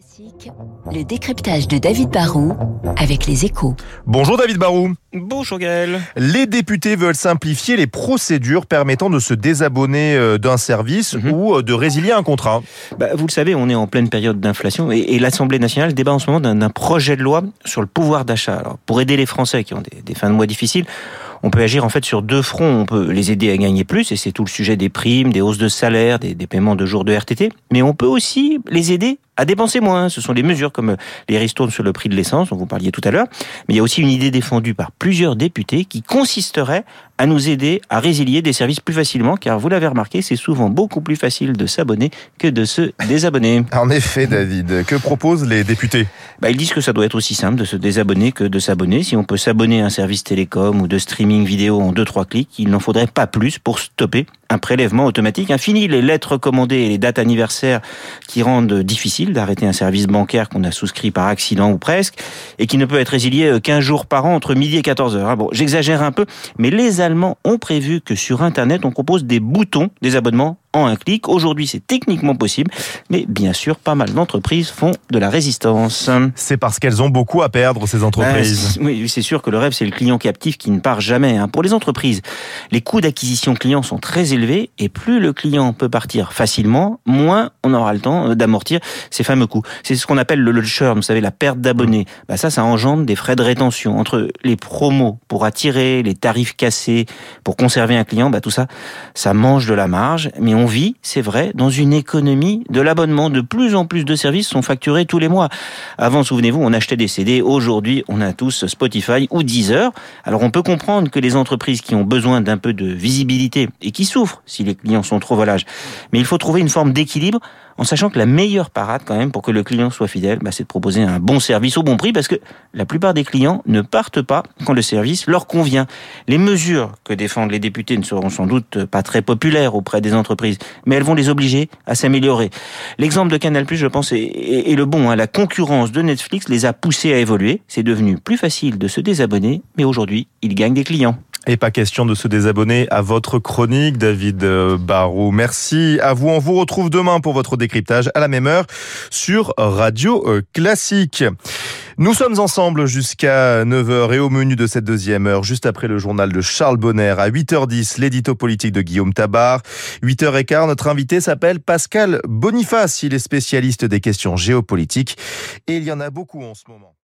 Classique, le décryptage de David Barrault avec les échos. Bonjour David Barou. Bonjour Gaël. Les députés veulent simplifier les procédures permettant de se désabonner euh, d'un service Mhm. ou euh, de résilier un contrat. Bah, vous le savez, on est en pleine période d'inflation et, et l'Assemblée nationale débat en ce moment d'un d'un projet de loi sur le pouvoir d'achat. Alors, pour aider les Français qui ont des, des fins de mois difficiles, on peut agir en fait sur deux fronts. On peut les aider à gagner plus, et c'est tout le sujet des primes, des hausses de salaire, des, des paiements de jours de RTT. Mais on peut aussi les aider à dépenser moins. Ce sont des mesures comme euh, les ristournes sur le prix de l'essence, dont vous parliez tout à l'heure. Mais il y a aussi une idée défendue par plusieurs députés qui consisterait à nous aider à résilier des services plus facilement, car vous l'avez remarqué, c'est souvent beaucoup plus facile de s'abonner que de se désabonner. En effet David, que proposent les députés? Bah, ils disent que ça doit être aussi simple de se désabonner que de s'abonner. Si on peut s'abonner à un service télécom ou de streaming vidéo en 2-3 clics, il n'en faudrait pas plus pour stopper un prélèvement automatique. Infini les lettres commandées et les dates anniversaires qui rendent difficile d'arrêter un service bancaire qu'on a souscrit par accident ou presque et qui ne peut être résilié euh, qu'un jour par an entre midi et 14 heures. Ah bon, j'exagère un peu, mais les Allemands ont prévu que sur Internet, on propose des boutons des abonnements en un clic. Aujourd'hui, c'est techniquement possible, mais bien sûr, pas mal d'entreprises font de la résistance. C'est parce qu'elles ont beaucoup à perdre ces Ah, entreprises. oui, c'est sûr que le rêve, c'est le client captif qui ne part jamais. hein. Pour les entreprises, les coûts d'acquisition client sont très élevés et plus le client peut partir facilement, moins on aura le temps d'amortir ces fameux coûts. C'est ce qu'on appelle le, le churn, vous savez, la perte d'abonnés. Bah, ça, ça engendre des frais de rétention. Entre les promos pour attirer, les tarifs cassés pour conserver un client, bah, tout ça, ça mange de la marge. Mais on vit, c'est vrai, dans une économie de l'abonnement. De plus en plus de services sont facturés tous les mois. Avant, souvenez-vous, on achetait des CD. Aujourd'hui, on a tous Spotify ou Deezer. Alors, on peut comprendre que les entreprises qui ont besoin d'un peu de visibilité et qui souffrent si les clients sont trop volages. Mais il faut trouver une forme d'équilibre en sachant que la meilleure parade quand même pour que le client soit fidèle, bah, c'est de proposer un bon service au bon prix parce que la plupart des clients ne partent pas quand le service leur convient. Les mesures que défendent les députés ne seront sans doute pas très populaires auprès des entreprises, mais elles vont les obliger à s'améliorer. L'exemple de Canal+, je pense, est, le bon. hein. La concurrence de Netflix les a poussés à évoluer. C'est devenu plus facile de se désabonner, mais aujourd'hui, ils gagnent des clients. Et pas question de se désabonner à votre chronique, David euh, Barou. Merci à vous. On vous retrouve demain pour votre décryptage à la même heure sur Radio euh, Classique. Nous sommes ensemble jusqu'à 9h et au menu de cette deuxième heure, juste après le journal de Charles Bonner à 8h10, l'édito politique de Guillaume Tabar. 8h15, notre invité s'appelle Pascal Boniface. Il est spécialiste des questions géopolitiques et il y en a beaucoup en ce moment.